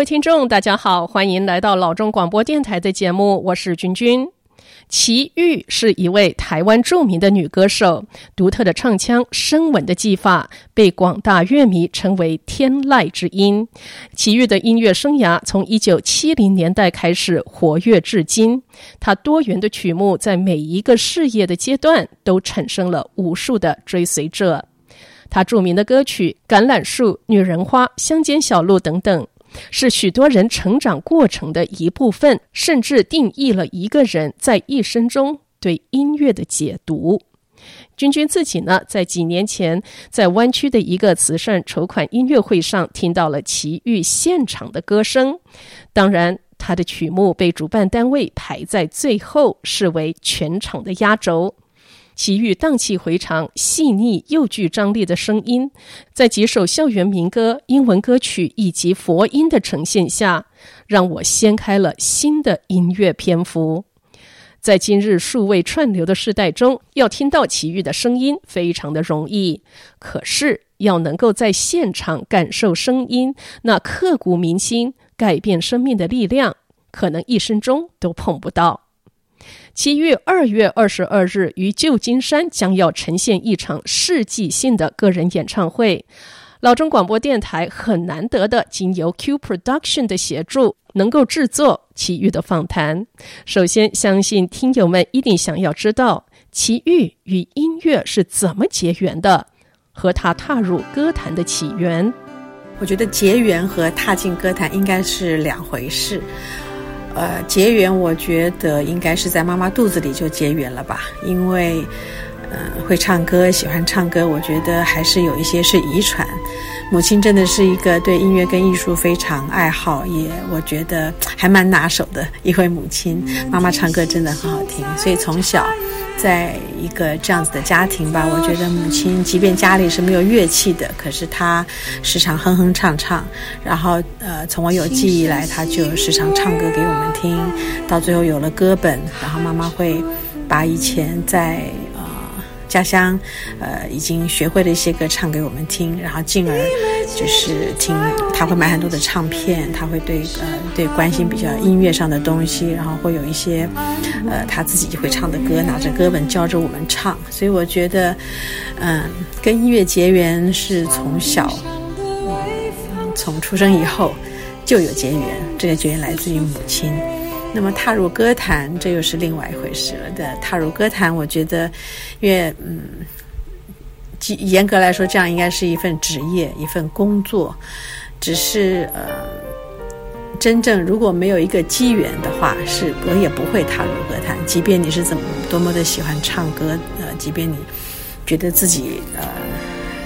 各位听众，大家好，欢迎来到老中广播电台的节目，我是君君。齐豫是一位台湾著名的女歌手，独特的唱腔、声稳的技法，被广大乐迷称为“天籁之音”。齐豫的音乐生涯从一九七零年代开始活跃至今，她多元的曲目在每一个事业的阶段都产生了无数的追随者。她著名的歌曲《橄榄树》《女人花》《乡间小路》等等。是许多人成长过程的一部分，甚至定义了一个人在一生中对音乐的解读。君君自己呢，在几年前在湾区的一个慈善筹款音乐会上听到了齐豫现场的歌声，当然，他的曲目被主办单位排在最后，视为全场的压轴。齐豫荡气回肠、细腻又具张力的声音，在几首校园民歌、英文歌曲以及佛音的呈现下，让我掀开了新的音乐篇幅。在今日数位串流的时代中，要听到奇遇的声音非常的容易，可是要能够在现场感受声音那刻骨铭心、改变生命的力量，可能一生中都碰不到。齐豫二月二十二日于旧金山将要呈现一场世纪性的个人演唱会。老中广播电台很难得的，经由 Q Production 的协助，能够制作奇遇的访谈。首先，相信听友们一定想要知道奇遇与音乐是怎么结缘的，和他踏入歌坛的起源。我觉得结缘和踏进歌坛应该是两回事。呃，结缘，我觉得应该是在妈妈肚子里就结缘了吧，因为，呃，会唱歌，喜欢唱歌，我觉得还是有一些是遗传。母亲真的是一个对音乐跟艺术非常爱好，也我觉得还蛮拿手的一位母亲。妈妈唱歌真的很好听，所以从小。在一个这样子的家庭吧，我觉得母亲即便家里是没有乐器的，可是她时常哼哼唱唱，然后呃，从我有记忆来，她就时常唱歌给我们听，到最后有了歌本，然后妈妈会把以前在。家乡，呃，已经学会了一些歌唱给我们听，然后进而就是听，他会买很多的唱片，他会对呃对关心比较音乐上的东西，然后会有一些呃他自己会唱的歌，拿着歌本教着我们唱，所以我觉得，嗯、跟音乐结缘是从小，嗯，从出生以后就有结缘，这个结缘来自于母亲。那么踏入歌坛，这又是另外一回事了。的踏入歌坛，我觉得，因为嗯，严格来说，这样应该是一份职业，一份工作。只是呃，真正如果没有一个机缘的话，是我也不会踏入歌坛。即便你是怎么多么的喜欢唱歌，呃，即便你觉得自己呃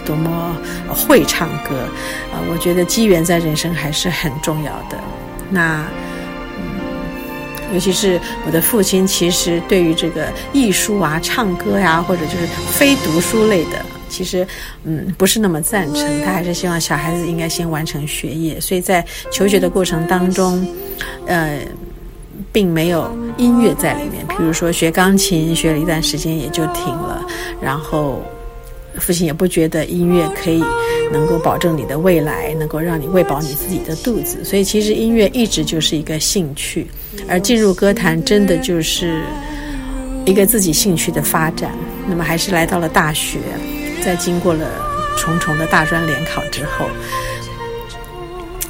多么会唱歌，呃，我觉得机缘在人生还是很重要的。那。尤其是我的父亲，其实对于这个艺术啊、唱歌呀、或者就是非读书类的，其实嗯不是那么赞成。他还是希望小孩子应该先完成学业。所以在求学的过程当中，呃，并没有音乐在里面。比如说学钢琴，学了一段时间也就停了。然后父亲也不觉得音乐可以。能够保证你的未来，能够让你喂饱你自己的肚子，所以其实音乐一直就是一个兴趣，而进入歌坛真的就是一个自己兴趣的发展。那么还是来到了大学，在经过了重重的大专联考之后，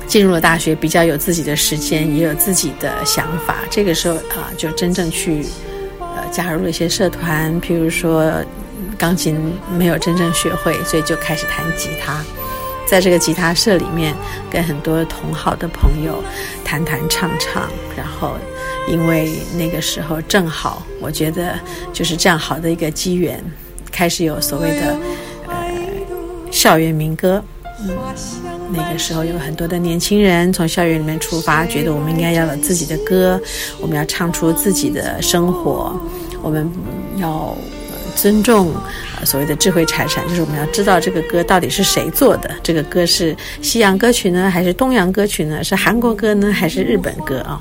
进入了大学，比较有自己的时间，也有自己的想法。这个时候啊，就真正去呃加入了一些社团，譬如说。钢琴没有真正学会，所以就开始弹吉他，在这个吉他社里面，跟很多同好的朋友弹弹唱唱。然后，因为那个时候正好，我觉得就是这样好的一个机缘，开始有所谓的呃校园民歌。嗯，那个时候有很多的年轻人从校园里面出发，觉得我们应该要有自己的歌，我们要唱出自己的生活，我们要。尊重啊所谓的智慧财产，就是我们要知道这个歌到底是谁做的，这个歌是西洋歌曲呢，还是东洋歌曲呢？是韩国歌呢，还是日本歌啊？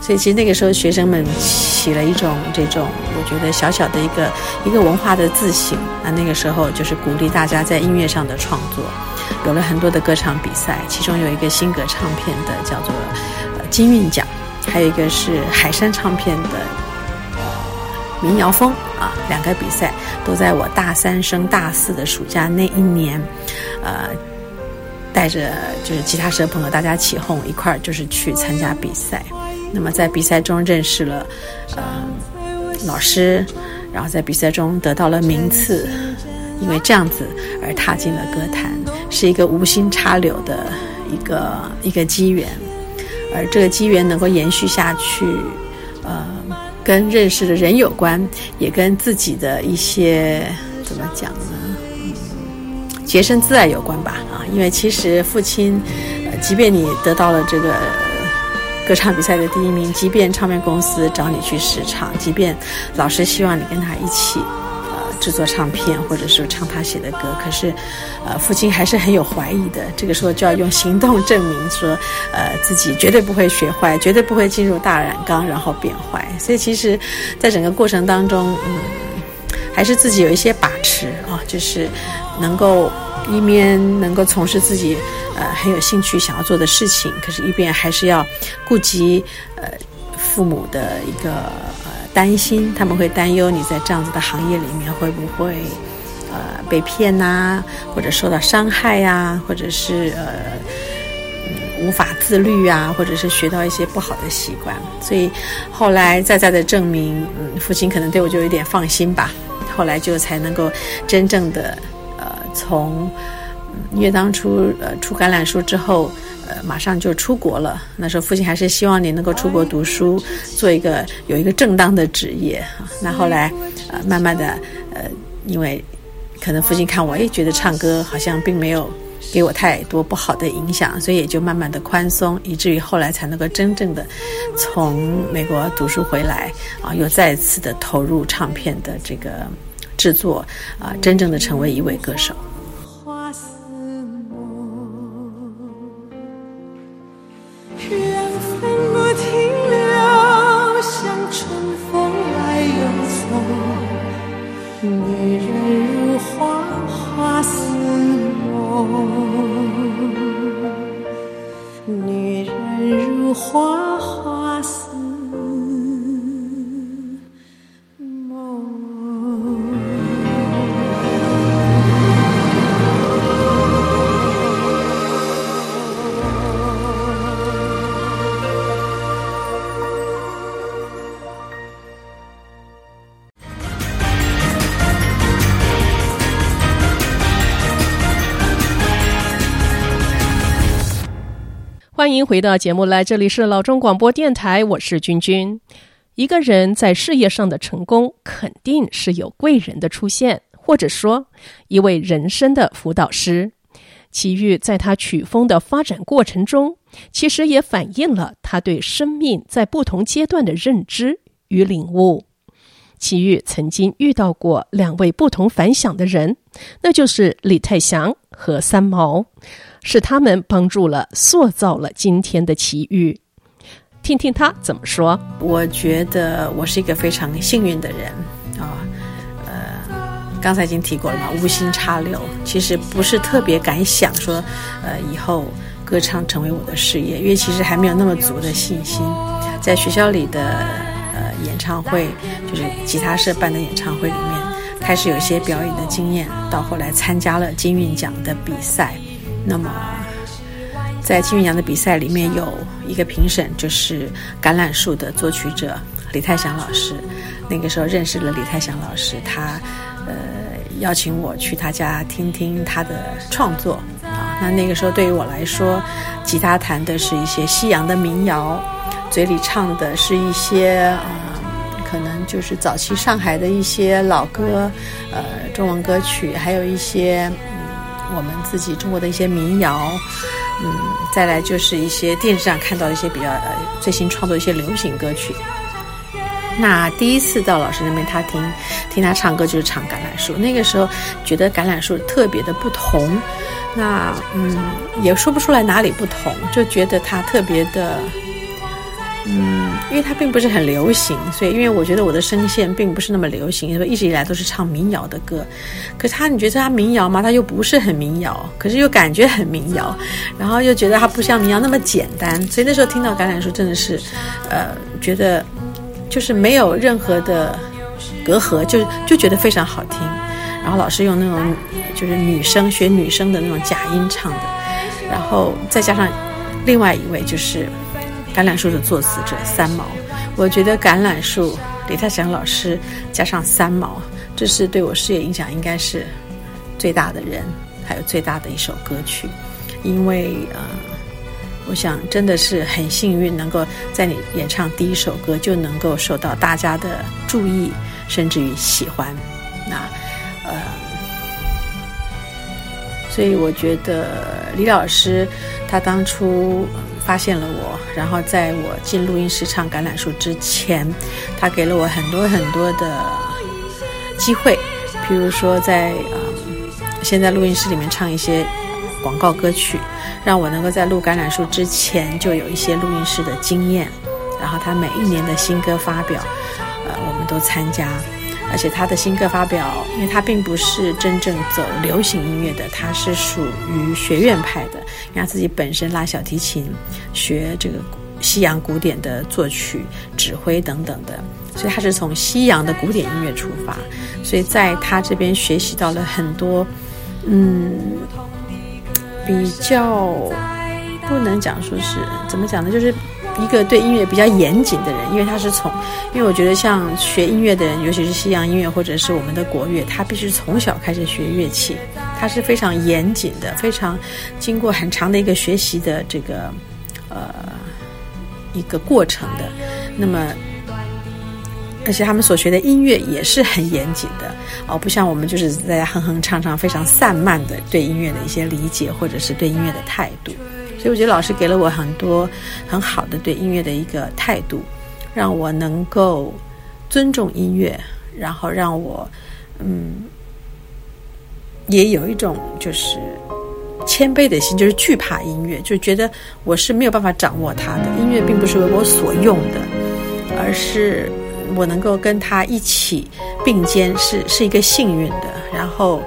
所以其实那个时候学生们起了一种这种，我觉得小小的一个一个文化的自省。啊那个时候就是鼓励大家在音乐上的创作，有了很多的歌唱比赛，其中有一个新格唱片的叫做呃金韵奖，还有一个是海山唱片的。民谣风啊，两个比赛都在我大三升大四的暑假那一年，呃，带着就是吉他社朋友大家起哄一块儿就是去参加比赛。那么在比赛中认识了呃老师，然后在比赛中得到了名次，因为这样子而踏进了歌坛，是一个无心插柳的一个一个机缘，而这个机缘能够延续下去，呃。跟认识的人有关，也跟自己的一些怎么讲呢？嗯，洁身自爱有关吧。啊，因为其实父亲，呃，即便你得到了这个歌唱比赛的第一名，即便唱片公司找你去试唱，即便老师希望你跟他一起。制作唱片，或者是唱他写的歌，可是，呃，父亲还是很有怀疑的。这个时候就要用行动证明说，呃，自己绝对不会学坏，绝对不会进入大染缸，然后变坏。所以，其实，在整个过程当中，嗯，还是自己有一些把持啊，就是能够一边能够从事自己呃很有兴趣想要做的事情，可是一边还是要顾及呃父母的一个。担心他们会担忧你在这样子的行业里面会不会呃被骗呐、或者受到伤害呀、或者是呃、无法自律啊，或者是学到一些不好的习惯。所以后来再再的证明，嗯，父亲可能对我就有点放心吧。后来就才能够真正的呃从因为当初呃出橄榄树之后。马上就出国了。那时候父亲还是希望你能够出国读书，做一个有一个正当的职业。那后来，呃，慢慢的，呃，因为可能父亲看我，也，觉得唱歌好像并没有给我太多不好的影响，所以也就慢慢的宽松，以至于后来才能够真正的从美国读书回来，啊，又再次的投入唱片的这个制作，啊，真正的成为一位歌手。欢迎回到节目来，这里是老中广播电台，我是君君。一个人在事业上的成功，肯定是有贵人的出现，或者说一位人生的辅导师。齐豫在他曲风的发展过程中，其实也反映了他对生命在不同阶段的认知与领悟。齐豫曾经遇到过两位不同凡响的人，那就是李泰祥和三毛。是他们帮助了、塑造了今天的奇遇。听听他怎么说。我觉得我是一个非常幸运的人啊，呃，刚才已经提过了嘛，无心插柳，其实不是特别敢想说，呃，以后歌唱成为我的事业，因为其实还没有那么足的信心。在学校里的呃演唱会，就是吉他社办的演唱会里面，开始有一些表演的经验，到后来参加了金韵奖的比赛。那么，在金韵奖的比赛里面，有一个评审，就是《橄榄树》的作曲者李泰祥老师。那个时候认识了李泰祥老师，他呃邀请我去他家听听他的创作啊。那那个时候对于我来说，吉他弹的是一些西洋的民谣，嘴里唱的是一些啊、呃，可能就是早期上海的一些老歌，呃，中文歌曲，还有一些。我们自己中国的一些民谣，嗯，再来就是一些电视上看到一些比较呃最新创作一些流行歌曲。那第一次到老师那边，他听听他唱歌就是唱《橄榄树》，那个时候觉得《橄榄树》特别的不同。那嗯，也说不出来哪里不同，就觉得他特别的。嗯，因为它并不是很流行，所以因为我觉得我的声线并不是那么流行，所以一直以来都是唱民谣的歌。可是他，你觉得他民谣吗？他又不是很民谣，可是又感觉很民谣，然后又觉得它不像民谣那么简单。所以那时候听到《橄榄树》真的是，呃，觉得就是没有任何的隔阂，就就觉得非常好听。然后老师用那种就是女生学女生的那种假音唱的，然后再加上另外一位就是。橄榄树的作词者三毛，我觉得橄榄树李泰祥老师加上三毛，这是对我事业影响应该是最大的人，还有最大的一首歌曲。因为呃，我想真的是很幸运，能够在你演唱第一首歌就能够受到大家的注意，甚至于喜欢。那呃，所以我觉得李老师他当初。发现了我，然后在我进录音室唱《橄榄树》之前，他给了我很多很多的机会，譬如说在嗯，先在录音室里面唱一些广告歌曲，让我能够在录《橄榄树》之前就有一些录音室的经验。然后他每一年的新歌发表，呃，我们都参加。而且他的新歌发表，因为他并不是真正走流行音乐的，他是属于学院派的。因为他自己本身拉小提琴，学这个西洋古典的作曲、指挥等等的，所以他是从西洋的古典音乐出发。所以在他这边学习到了很多，嗯，比较不能讲说是怎么讲呢，就是。一个对音乐比较严谨的人，因为他是从，因为我觉得像学音乐的人，尤其是西洋音乐或者是我们的国乐，他必须从小开始学乐器，他是非常严谨的，非常经过很长的一个学习的这个呃一个过程的。那么，而且他们所学的音乐也是很严谨的哦，不像我们就是在家哼哼唱唱，非常散漫的对音乐的一些理解或者是对音乐的态度。所以我觉得老师给了我很多很好的对音乐的一个态度，让我能够尊重音乐，然后让我嗯也有一种就是谦卑的心，就是惧怕音乐，就觉得我是没有办法掌握它的，音乐并不是为我所用的，而是我能够跟他一起并肩，是是一个幸运的，然后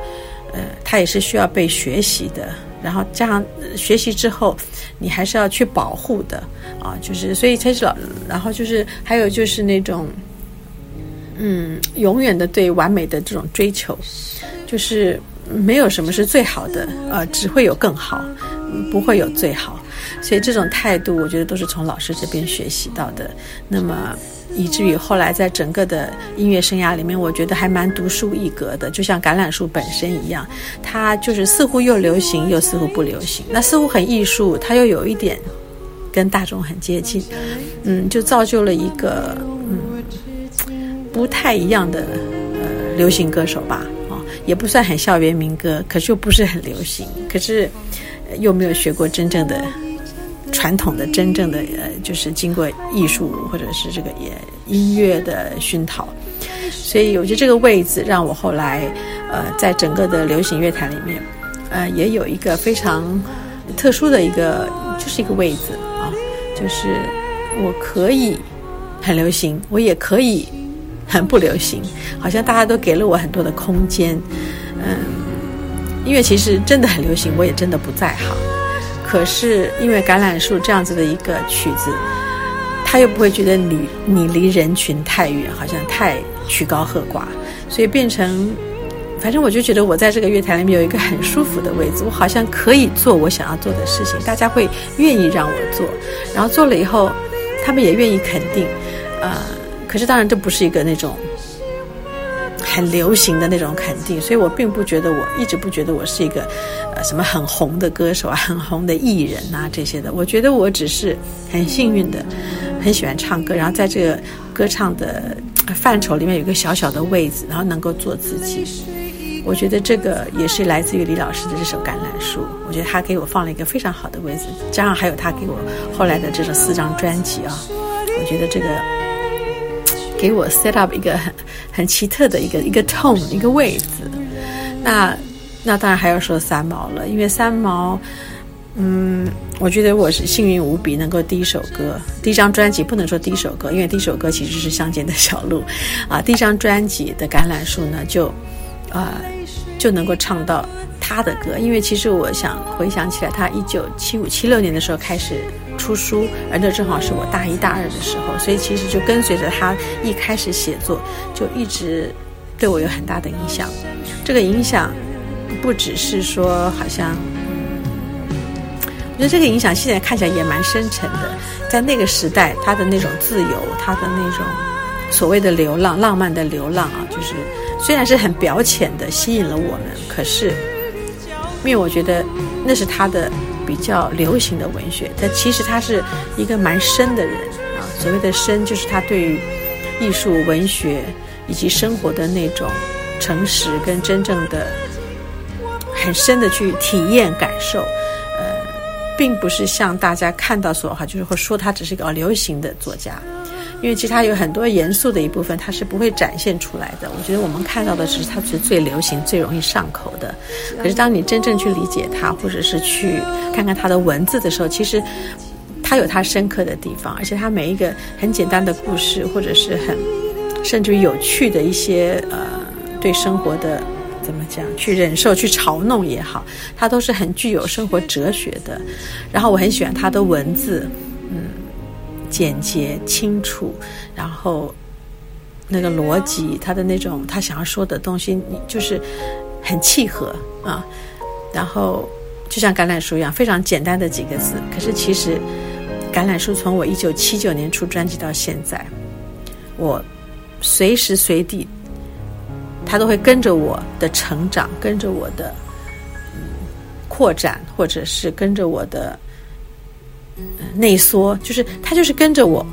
呃，他也是需要被学习的。然后加上学习之后，你还是要去保护的啊，就是所以才是老，然后就是还有就是那种，嗯，永远的对完美的这种追求，就是没有什么是最好的，呃，只会有更好，不会有最好。所以这种态度，我觉得都是从老师这边学习到的。那么。以至于后来在整个的音乐生涯里面，我觉得还蛮独树一格的，就像橄榄树本身一样，它就是似乎又流行又似乎不流行，那似乎很艺术，它又有一点跟大众很接近，嗯，就造就了一个嗯不太一样的呃流行歌手吧，也不算很校园民歌，可是又不是很流行，可是又没有学过真正的。传统的、真正的呃，就是经过艺术或者是这个也音乐的熏陶，所以我觉得这个位置让我后来呃，在整个的流行乐坛里面，呃，也有一个非常特殊的一个，就是一个位置啊，就是我可以很流行，我也可以很不流行，好像大家都给了我很多的空间，嗯，因为其实真的很流行，我也真的不在行。可是因为橄榄树这样子的一个曲子，他又不会觉得你你离人群太远，好像太曲高和寡，所以变成，反正我就觉得我在这个乐坛里面有一个很舒服的位置，我好像可以做我想要做的事情，大家会愿意让我做，然后做了以后，他们也愿意肯定，呃，可是当然这不是一个那种。很流行的那种肯定，所以我并不觉得，我一直不觉得我是一个，呃，什么很红的歌手啊，很红的艺人呐，这些的。我觉得我只是很幸运的，很喜欢唱歌，然后在这个歌唱的范畴里面有一个小小的位置，然后能够做自己。我觉得这个也是来自于李老师的这首《橄榄树》，我觉得他给我放了一个非常好的位置，加上还有他给我后来的这种四张专辑啊，我觉得这个。给我 set up 一个很很奇特的一个一个 tone 一个位置。那那当然还要说三毛了，因为三毛，嗯，我觉得我是幸运无比，能够第一首歌、第一张专辑不能说第一首歌，因为第一首歌其实是《乡间的小路》啊，第一张专辑的《橄榄树》呢就啊就能够唱到他的歌，因为其实我想回想起来，他一九七五七六年的时候开始。出书，而那正好是我大一大二的时候，所以其实就跟随着他一开始写作，就一直对我有很大的影响。这个影响不只是说好像，我觉得这个影响现在看起来也蛮深沉的。在那个时代，他的那种自由，他的那种所谓的流浪、浪漫的流浪啊，就是虽然是很表浅的吸引了我们，可是，因为我觉得那是他的。比较流行的文学，但其实他是一个蛮深的人啊。所谓的深，就是他对于艺术、文学以及生活的那种诚实跟真正的很深的去体验感受。呃，并不是像大家看到所哈，就是会说他只是一个流行的作家。因为其实他有很多严肃的一部分，他是不会展现出来的。我觉得我们看到的只是他是最流行、最容易上口的。可是当你真正去理解他，或者是去看看他的文字的时候，其实他有他深刻的地方，而且他每一个很简单的故事，或者是很甚至于有趣的一些呃对生活的怎么讲，去忍受、去嘲弄也好，他都是很具有生活哲学的。然后我很喜欢他的文字，嗯。简洁清楚，然后那个逻辑，他的那种他想要说的东西，你就是很契合啊。然后就像橄榄树一样，非常简单的几个字，可是其实橄榄树从我一九七九年出专辑到现在，我随时随地，他都会跟着我的成长，跟着我的嗯扩展，或者是跟着我的。内缩就是它，就是跟着我，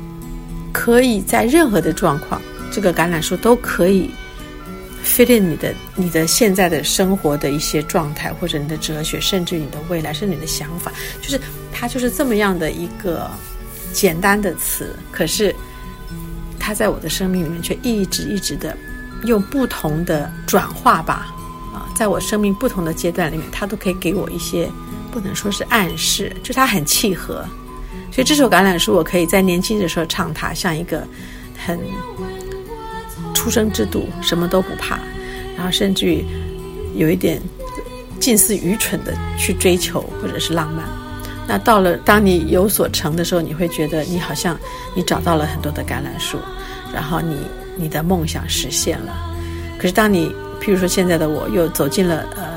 可以在任何的状况，这个橄榄树都可以 fit in 你的你的现在的生活的一些状态，或者你的哲学，甚至你的未来，甚至你的想法，就是它就是这么样的一个简单的词，可是它在我的生命里面却一直一直的用不同的转化吧，啊，在我生命不同的阶段里面，它都可以给我一些。不能说是暗示，就它很契合，所以这首橄榄树我可以在年轻的时候唱它，像一个很出生之土，什么都不怕，然后甚至于有一点近似愚蠢的去追求或者是浪漫。那到了当你有所成的时候，你会觉得你好像你找到了很多的橄榄树，然后你你的梦想实现了。可是当你譬如说现在的我又走进了呃。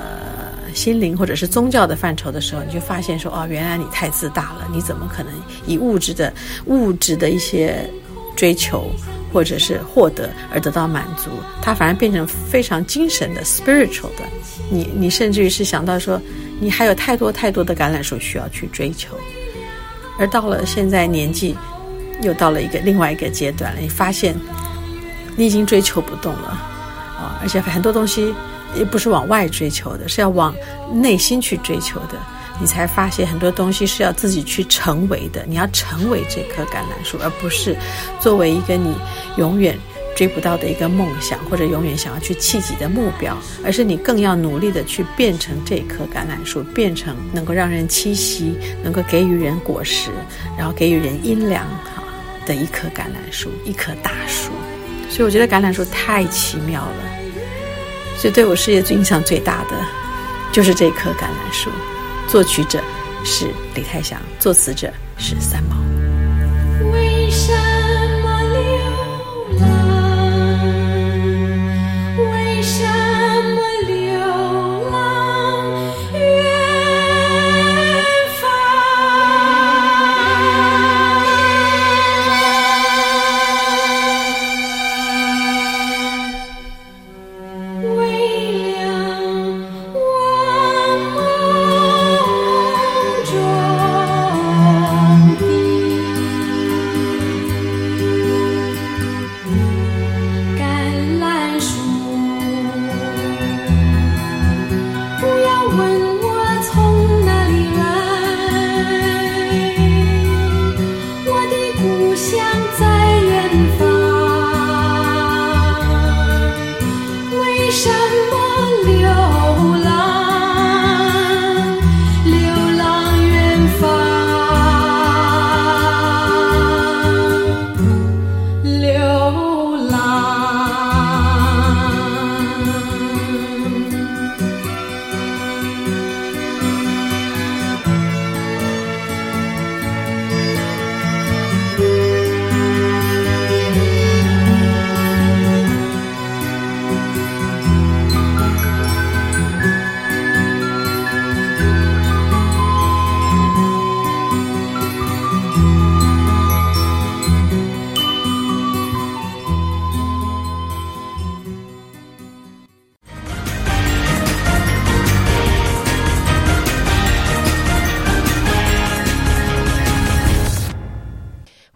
心灵或者是宗教的范畴的时候，你就发现说，哦，原来你太自大了，你怎么可能以物质的物质的一些追求或者是获得而得到满足？它反而变成非常精神的 spiritual 的。你你甚至于是想到说，你还有太多太多的橄榄树需要去追求。而到了现在年纪，又到了一个另外一个阶段了，你发现你已经追求不动了啊，而且很多东西。也不是往外追求的，是要往内心去追求的。你才发现很多东西是要自己去成为的。你要成为这棵橄榄树，而不是作为一个你永远追不到的一个梦想，或者永远想要去企及的目标。而是你更要努力的去变成这棵橄榄树，变成能够让人栖息、能够给予人果实，然后给予人阴凉哈的一棵橄榄树，一棵大树。所以我觉得橄榄树太奇妙了。所以对我事业最影响最大的，就是这棵橄榄树。作曲者是李泰祥，作词者是三毛。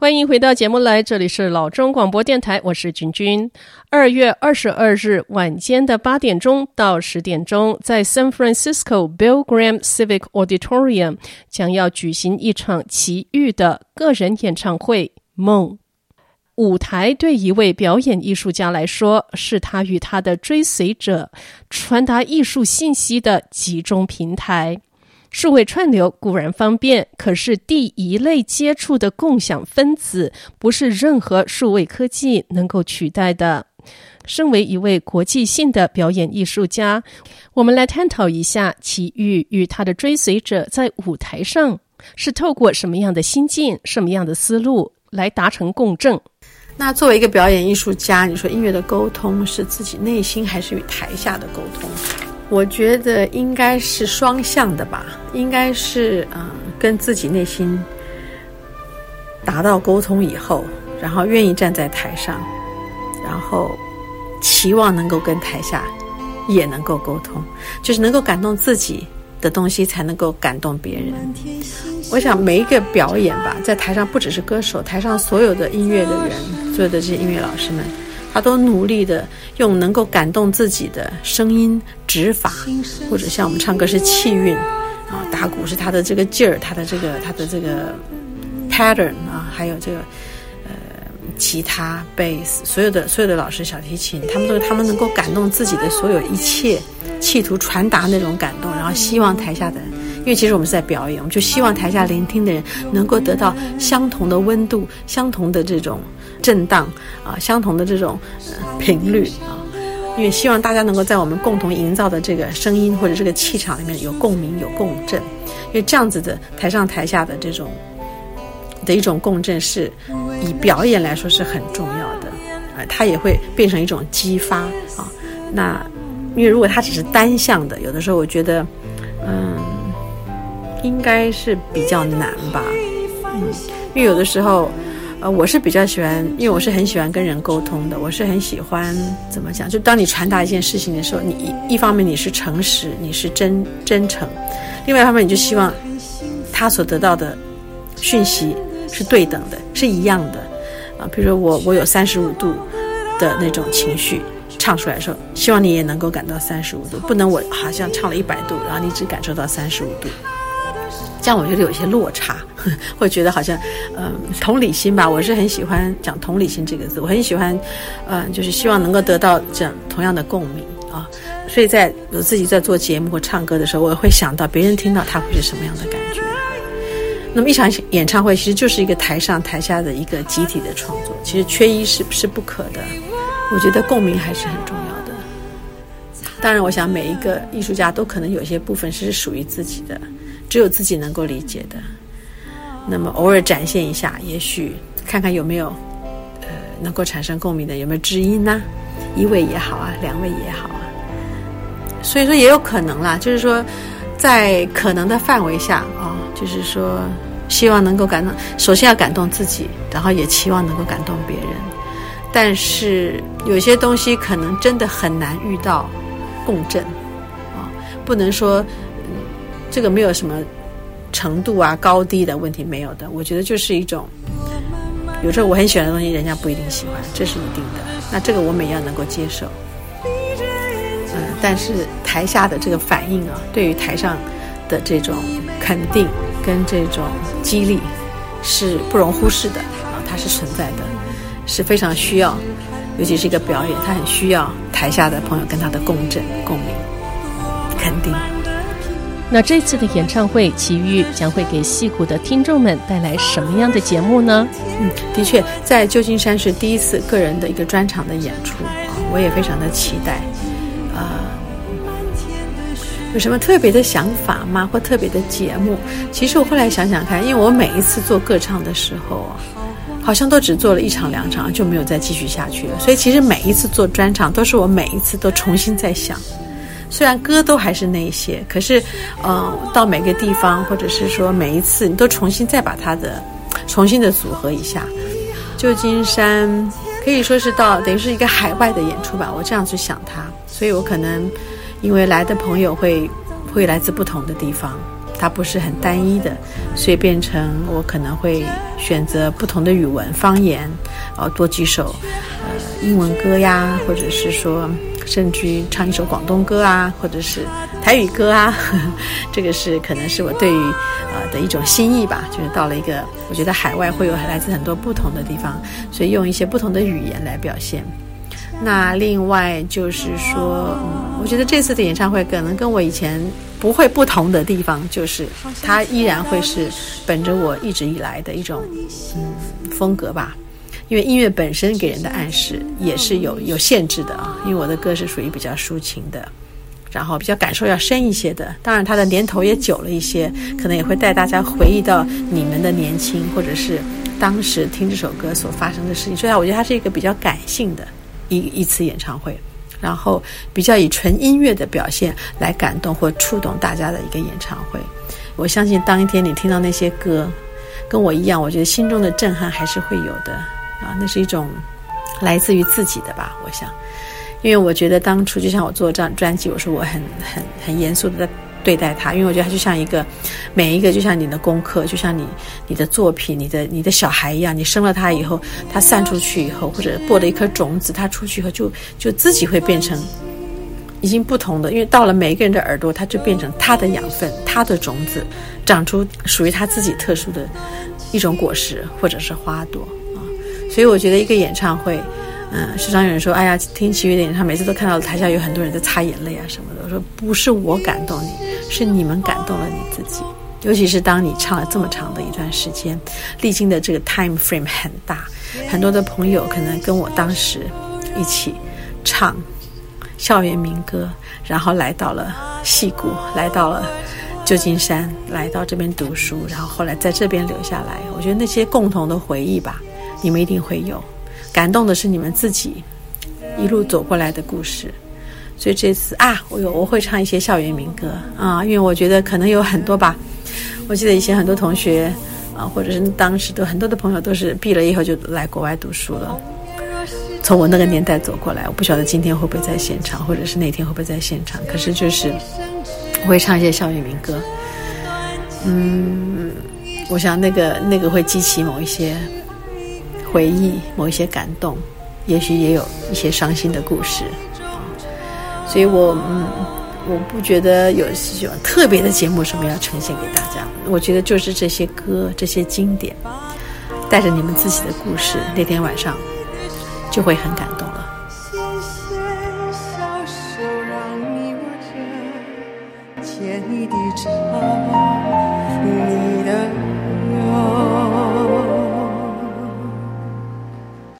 欢迎回到节目来，这里是老中广播电台，我是君君。二月二十二日晚间的八点钟到十点钟，在 San Francisco Bill Graham Civic Auditorium 将要举行一场奇遇的个人演唱会。梦舞台对一位表演艺术家来说，是他与他的追随者传达艺术信息的集中平台。数位串流固然方便，可是第一类接触的共享分子，不是任何数位科技能够取代的。身为一位国际性的表演艺术家，我们来探讨一下齐豫与他的追随者在舞台上是透过什么样的心境、什么样的思路来达成共振。那作为一个表演艺术家，你说音乐的沟通是自己内心还是与台下的沟通？我觉得应该是双向的吧，应该是嗯、呃，跟自己内心达到沟通以后，然后愿意站在台上，然后期望能够跟台下也能够沟通，就是能够感动自己的东西，才能够感动别人。我想每一个表演吧，在台上不只是歌手，台上所有的音乐的人，所有的这些音乐老师们。他都努力的用能够感动自己的声音指法，或者像我们唱歌是气韵啊，打鼓是他的这个劲儿，他的这个他的这个 pattern 啊，还有这个呃吉他、贝斯，所有的所有的老师小提琴，他们都是他们能够感动自己的所有一切，企图传达那种感动，然后希望台下的，因为其实我们是在表演，我们就希望台下聆听的人能够得到相同的温度，相同的这种。震荡啊，相同的这种、呃、频率啊，因为希望大家能够在我们共同营造的这个声音或者这个气场里面有共鸣、有共振，因为这样子的台上台下的这种的一种共振是以表演来说是很重要的啊、它也会变成一种激发啊。那因为如果它只是单向的，有的时候我觉得，嗯，应该是比较难吧，嗯，因为有的时候。呃，我是比较喜欢，因为我是很喜欢跟人沟通的。我是很喜欢怎么讲？就当你传达一件事情的时候，你一一方面你是诚实，你是真真诚；另外一方面，你就希望他所得到的讯息是对等的，是一样的。啊，比如说我我有三十五度的那种情绪唱出来的时候，希望你也能够感到三十五度，不能我好像唱了一百度，然后你只感受到三十五度。这样我觉得有些落差，会觉得好像，嗯，同理心吧。我是很喜欢讲同理心这个字，我很喜欢，嗯，就是希望能够得到这样同样的共鸣啊。所以在我自己在做节目或唱歌的时候，我会想到别人听到他会是什么样的感觉。那么一场演唱会其实就是一个台上台下的一个集体的创作，其实缺一是是不可的。我觉得共鸣还是很重要的。当然，我想每一个艺术家都可能有些部分是属于自己的。只有自己能够理解的，那么偶尔展现一下，也许看看有没有，呃，能够产生共鸣的，有没有知音呢？一位也好啊，两位也好啊。所以说也有可能啦，就是说，在可能的范围下啊，就是说，希望能够感动，首先要感动自己，然后也期望能够感动别人。但是有些东西可能真的很难遇到共振啊，不能说。这个没有什么程度啊、高低的问题，没有的。我觉得就是一种，有时候我很喜欢的东西，人家不一定喜欢，这是一定的。那这个我们也要能够接受。嗯，但是台下的这个反应啊，对于台上的这种肯定跟这种激励是不容忽视的啊，它是存在的，是非常需要尤其是一个表演，他很需要台下的朋友跟他的共振、共鸣、肯定。那这次的演唱会，齐豫将会给戏谷的听众们带来什么样的节目呢？嗯，的确，在旧金山是第一次个人的一个专场的演出啊，我也非常的期待。啊、呃，有什么特别的想法吗？或特别的节目？其实我后来想想看，因为我每一次做歌唱的时候，好像都只做了一场两场，就没有再继续下去了。所以其实每一次做专场，都是我每一次都重新在想。虽然歌都还是那些，可是，呃，到每个地方，或者是说每一次，你都重新再把它的，重新的组合一下。旧金山可以说是到等于是一个海外的演出吧，我这样去想它，所以我可能因为来的朋友会会来自不同的地方，它不是很单一的，所以变成我可能会选择不同的语文方言，然呃，多几首呃英文歌呀，或者是说。甚至于唱一首广东歌啊，或者是台语歌啊，呵呵，这个是可能是我对于呃的一种心意吧。就是到了一个，我觉得海外会有来自很多不同的地方，所以用一些不同的语言来表现。那另外就是说，嗯，我觉得这次的演唱会可能跟我以前不会不同的地方，就是它依然会是本着我一直以来的一种嗯风格吧。因为音乐本身给人的暗示也是有有限制的啊，因为我的歌是属于比较抒情的，然后比较感受要深一些的。当然，它的年头也久了一些，可能也会带大家回忆到你们的年轻，或者是当时听这首歌所发生的事情。所以啊，我觉得它是一个比较感性的一一次演唱会，然后比较以纯音乐的表现来感动或触动大家的一个演唱会。我相信当一天你听到那些歌，跟我一样，我觉得心中的震撼还是会有的。啊，那是一种来自于自己的吧，我想，因为我觉得当初就像我做这张专辑，我说我很很很严肃的在对待它，因为我觉得它就像一个每一个就像你的功课，就像你你的作品，你的你的小孩一样，你生了他以后，他散出去以后，或者播了一颗种子，他出去以后就就自己会变成已经不同的，因为到了每一个人的耳朵，它就变成他的养分，他的种子长出属于他自己特殊的一种果实或者是花朵。所以我觉得一个演唱会，嗯，时常有人说，哎呀，听齐豫的演唱，每次都看到台下有很多人在擦眼泪啊什么的。我说不是我感动你，是你们感动了你自己。尤其是当你唱了这么长的一段时间，历经的这个 time frame 很大，很多的朋友可能跟我当时一起唱校园民歌，然后来到了戏谷，来到了旧金山，来到这边读书，然后后来在这边留下来。我觉得那些共同的回忆吧。你们一定会有感动的是你们自己一路走过来的故事，所以这次啊，我有我会唱一些校园民歌啊，因为我觉得可能有很多吧。我记得以前很多同学啊，或者是当时的很多的朋友都是毕了业以后就来国外读书了，从我那个年代走过来，我不晓得今天会不会在现场，或者是那天会不会在现场。可是就是我会唱一些校园民歌，嗯，我想那个那个会激起某一些。回忆某一些感动，也许也有一些伤心的故事，所以我嗯，我不觉得有什么特别的节目什么要呈现给大家。我觉得就是这些歌，这些经典，带着你们自己的故事，那天晚上就会很感动